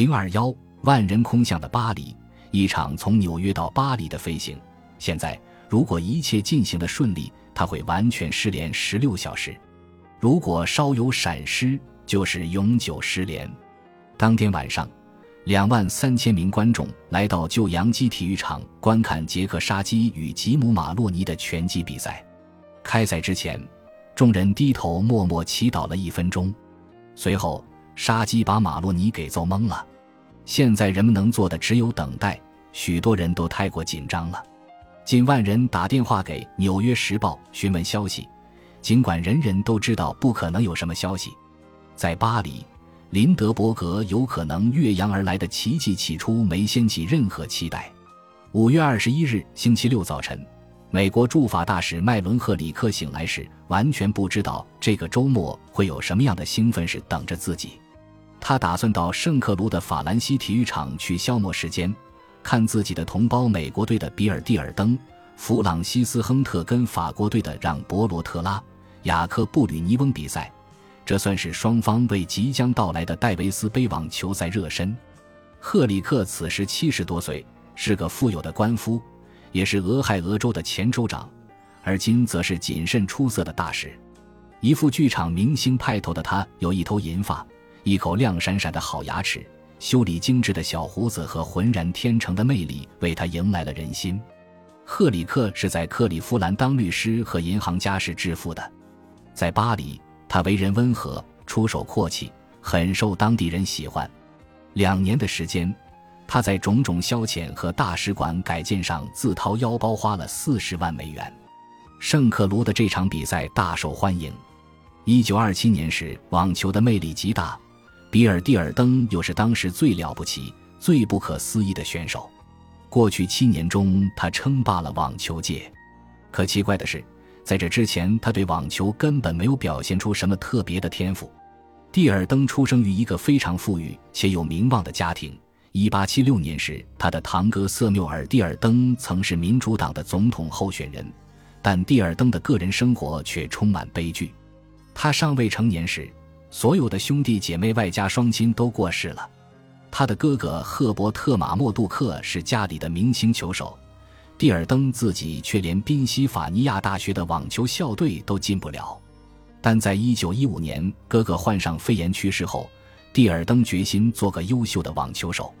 零二幺万人空巷的巴黎，一场从纽约到巴黎的飞行。现在，如果一切进行的顺利，他会完全失联十六小时；如果稍有闪失，就是永久失联。当天晚上，两万三千名观众来到旧洋基体育场观看杰克沙基与吉姆马洛尼的拳击比赛。开赛之前，众人低头默默祈祷了一分钟，随后沙基把马洛尼给揍懵了。现在人们能做的只有等待。许多人都太过紧张了，近万人打电话给《纽约时报》询问消息，尽管人人都知道不可能有什么消息。在巴黎，林德伯格有可能越洋而来的奇迹起初没掀起任何期待。五月二十一日星期六早晨，美国驻法大使麦伦赫里克醒来时，完全不知道这个周末会有什么样的兴奋事等着自己。他打算到圣克卢的法兰西体育场去消磨时间，看自己的同胞美国队的比尔蒂尔登、弗朗西斯亨特跟法国队的让博罗特拉、雅克布吕尼翁比赛。这算是双方为即将到来的戴维斯杯网球赛热身。赫里克此时七十多岁，是个富有的官夫，也是俄亥俄州的前州长，而今则是谨慎出色的大使。一副剧场明星派头的他，有一头银发。一口亮闪闪的好牙齿，修理精致的小胡子和浑然天成的魅力，为他迎来了人心。赫里克是在克利夫兰当律师和银行家时致富的，在巴黎，他为人温和，出手阔气，很受当地人喜欢。两年的时间，他在种种消遣和大使馆改建上自掏腰包花了四十万美元。圣克卢的这场比赛大受欢迎。一九二七年时，网球的魅力极大。比尔蒂尔登又是当时最了不起、最不可思议的选手。过去七年中，他称霸了网球界。可奇怪的是，在这之前，他对网球根本没有表现出什么特别的天赋。蒂尔登出生于一个非常富裕且有名望的家庭。1876年时，他的堂哥瑟缪尔·蒂尔登曾是民主党的总统候选人，但蒂尔登的个人生活却充满悲剧。他尚未成年时。所有的兄弟姐妹外加双亲都过世了。他的哥哥赫伯特·马莫杜克是家里的明星球手，蒂尔登自己却连宾夕法尼亚大学的网球校队都进不了。但在一九一五年哥哥患上肺炎去世后，蒂尔登决心做个优秀的网球手。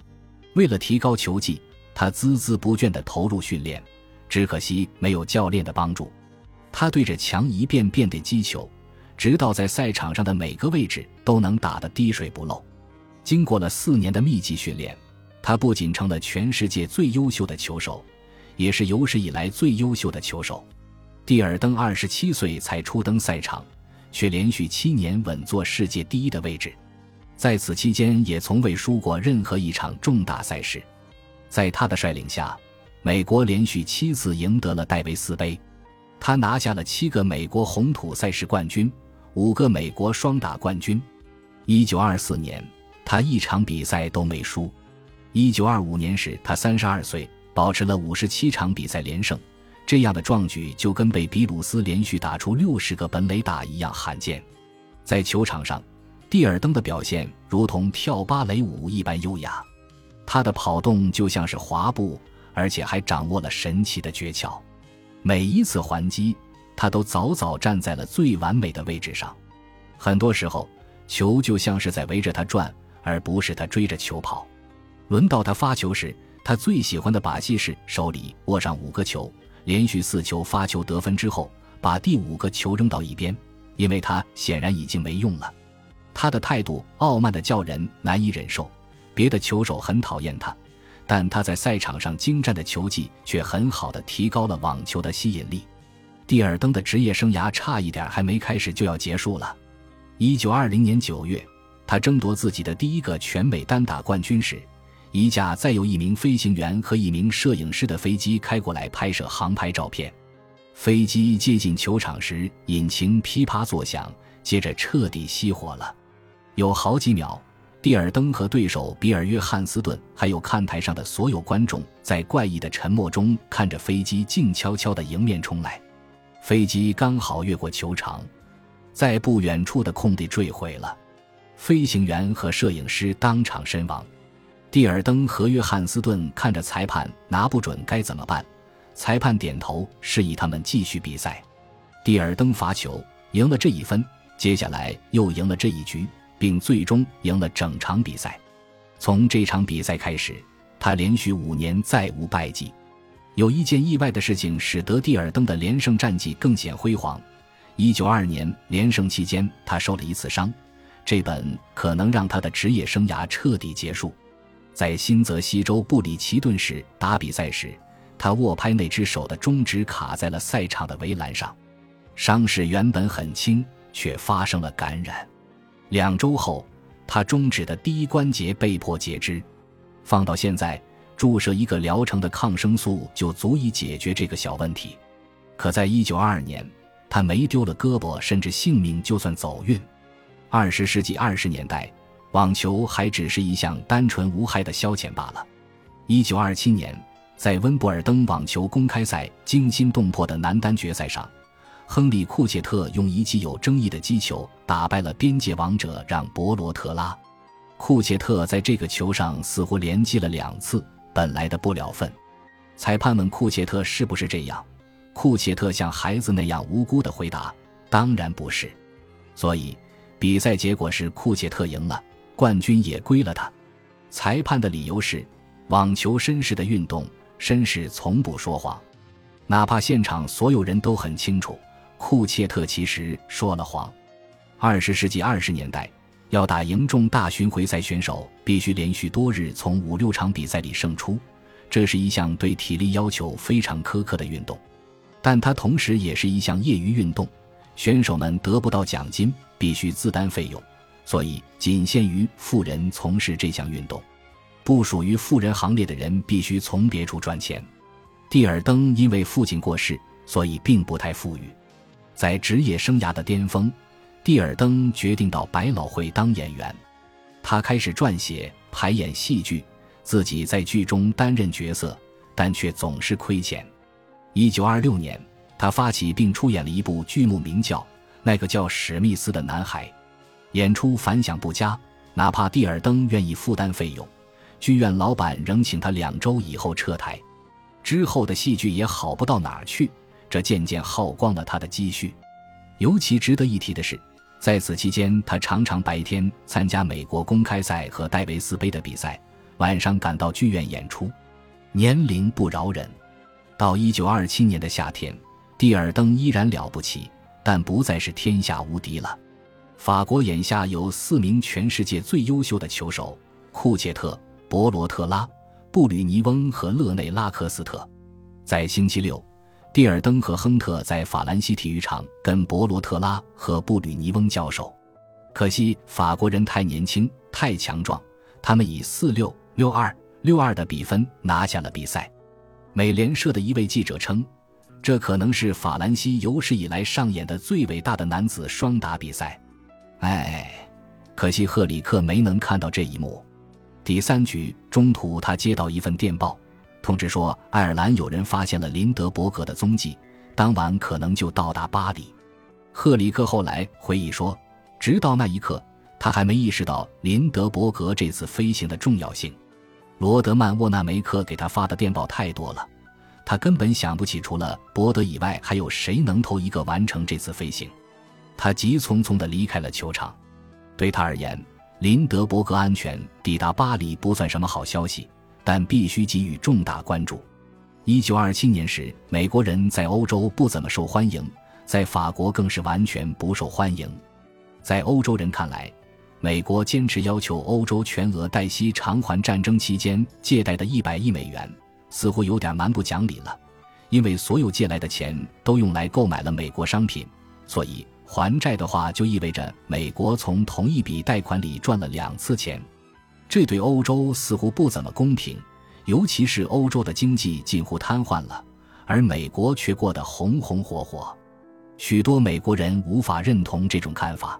为了提高球技，他孜孜不倦地投入训练，只可惜没有教练的帮助，他对着墙一遍遍地击球。直到在赛场上的每个位置都能打得滴水不漏。经过了四年的密集训练，他不仅成了全世界最优秀的球手，也是有史以来最优秀的球手。蒂尔登二十七岁才初登赛场，却连续七年稳坐世界第一的位置，在此期间也从未输过任何一场重大赛事。在他的率领下，美国连续七次赢得了戴维斯杯，他拿下了七个美国红土赛事冠军。五个美国双打冠军。一九二四年，他一场比赛都没输。一九二五年时，他三十二岁，保持了五十七场比赛连胜。这样的壮举就跟被比鲁斯连续打出六十个本垒打一样罕见。在球场上，蒂尔登的表现如同跳芭蕾舞一般优雅，他的跑动就像是滑步，而且还掌握了神奇的诀窍。每一次还击。他都早早站在了最完美的位置上，很多时候球就像是在围着他转，而不是他追着球跑。轮到他发球时，他最喜欢的把戏是手里握上五个球，连续四球发球得分之后，把第五个球扔到一边，因为他显然已经没用了。他的态度傲慢的叫人难以忍受，别的球手很讨厌他，但他在赛场上精湛的球技却很好的提高了网球的吸引力。蒂尔登的职业生涯差一点还没开始就要结束了。一九二零年九月，他争夺自己的第一个全美单打冠军时，一架载有一名飞行员和一名摄影师的飞机开过来拍摄航拍照片。飞机接近球场时，引擎噼啪作响，接着彻底熄火了。有好几秒，蒂尔登和对手比尔·约翰斯顿还有看台上的所有观众在怪异的沉默中看着飞机静悄悄地迎面冲来。飞机刚好越过球场，在不远处的空地坠毁了，飞行员和摄影师当场身亡。蒂尔登和约翰斯顿看着裁判拿不准该怎么办，裁判点头示意他们继续比赛。蒂尔登罚球赢了这一分，接下来又赢了这一局，并最终赢了整场比赛。从这场比赛开始，他连续五年再无败绩。有一件意外的事情使得蒂尔登的连胜战绩更显辉煌。一九二二年连胜期间，他受了一次伤，这本可能让他的职业生涯彻底结束。在新泽西州布里奇顿市打比赛时，他握拍那只手的中指卡在了赛场的围栏上。伤势原本很轻，却发生了感染。两周后，他中指的第一关节被迫截肢。放到现在，注射一个疗程的抗生素就足以解决这个小问题。可在1922年，他没丢了胳膊，甚至性命就算走运。二十世纪二十年代，网球还只是一项单纯无害的消遣罢了。1927年，在温布尔登网球公开赛惊心动魄的男单决赛上。亨利·库切特用一记有争议的击球打败了边界王者让·博罗特拉。库切特在这个球上似乎连击了两次，本来的不了分。裁判问库切特是不是这样，库切特像孩子那样无辜地回答：“当然不是。”所以比赛结果是库切特赢了，冠军也归了他。裁判的理由是：网球绅士的运动，绅士从不说谎，哪怕现场所有人都很清楚。库切特其实说了谎。二十世纪二十年代，要打赢重大巡回赛，选手必须连续多日从五六场比赛里胜出，这是一项对体力要求非常苛刻的运动。但它同时也是一项业余运动，选手们得不到奖金，必须自担费用，所以仅限于富人从事这项运动。不属于富人行列的人必须从别处赚钱。蒂尔登因为父亲过世，所以并不太富裕。在职业生涯的巅峰，蒂尔登决定到百老汇当演员。他开始撰写、排演戏剧，自己在剧中担任角色，但却总是亏钱。一九二六年，他发起并出演了一部剧目，名叫《那个叫史密斯的男孩》。演出反响不佳，哪怕蒂尔登愿意负担费用，剧院老板仍请他两周以后撤台。之后的戏剧也好不到哪儿去。这渐渐耗光了他的积蓄。尤其值得一提的是，在此期间，他常常白天参加美国公开赛和戴维斯杯的比赛，晚上赶到剧院演出。年龄不饶人。到一九二七年的夏天，蒂尔登依然了不起，但不再是天下无敌了。法国眼下有四名全世界最优秀的球手：库切特、博罗特拉、布吕尼翁和勒内拉克斯特。在星期六。蒂尔登和亨特在法兰西体育场跟博罗特拉和布吕尼翁交手，可惜法国人太年轻、太强壮，他们以四六六二六二的比分拿下了比赛。美联社的一位记者称，这可能是法兰西有史以来上演的最伟大的男子双打比赛。哎，可惜赫里克没能看到这一幕。第三局中途，他接到一份电报。通知说，爱尔兰有人发现了林德伯格的踪迹，当晚可能就到达巴黎。赫里克后来回忆说，直到那一刻，他还没意识到林德伯格这次飞行的重要性。罗德曼·沃纳梅克给他发的电报太多了，他根本想不起除了伯德以外还有谁能头一个完成这次飞行。他急匆匆地离开了球场。对他而言，林德伯格安全抵达巴黎不算什么好消息。但必须给予重大关注。一九二七年时，美国人在欧洲不怎么受欢迎，在法国更是完全不受欢迎。在欧洲人看来，美国坚持要求欧洲全额代息偿还战争期间借贷的一百亿美元，似乎有点蛮不讲理了。因为所有借来的钱都用来购买了美国商品，所以还债的话就意味着美国从同一笔贷款里赚了两次钱。这对欧洲似乎不怎么公平，尤其是欧洲的经济近乎瘫痪了，而美国却过得红红火火。许多美国人无法认同这种看法，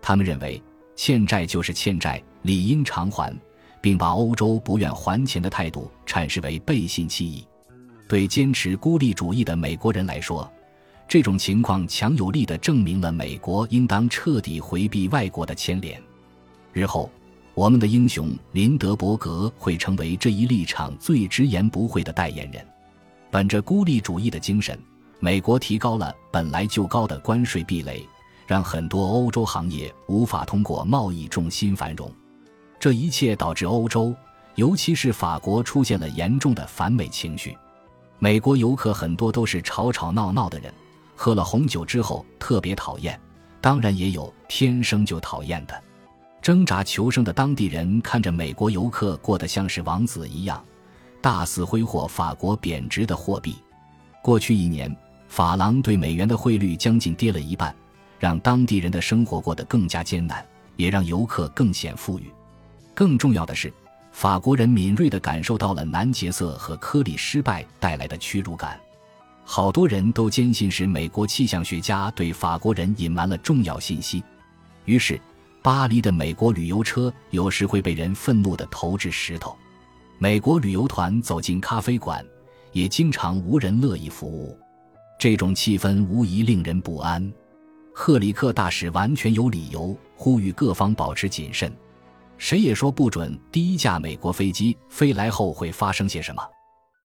他们认为欠债就是欠债，理应偿还，并把欧洲不愿还钱的态度阐释为背信弃义。对坚持孤立主义的美国人来说，这种情况强有力地证明了美国应当彻底回避外国的牵连。日后。我们的英雄林德伯格会成为这一立场最直言不讳的代言人。本着孤立主义的精神，美国提高了本来就高的关税壁垒，让很多欧洲行业无法通过贸易重心繁荣。这一切导致欧洲，尤其是法国出现了严重的反美情绪。美国游客很多都是吵吵闹闹的人，喝了红酒之后特别讨厌。当然也有天生就讨厌的。挣扎求生的当地人看着美国游客过得像是王子一样，大肆挥霍法国贬值的货币。过去一年，法郎对美元的汇率将近跌了一半，让当地人的生活过得更加艰难，也让游客更显富裕。更重要的是，法国人敏锐地感受到了南杰瑟和科里失败带来的屈辱感。好多人都坚信是美国气象学家对法国人隐瞒了重要信息，于是。巴黎的美国旅游车有时会被人愤怒地投掷石头，美国旅游团走进咖啡馆，也经常无人乐意服务。这种气氛无疑令人不安。赫里克大使完全有理由呼吁各方保持谨慎，谁也说不准第一架美国飞机飞来后会发生些什么。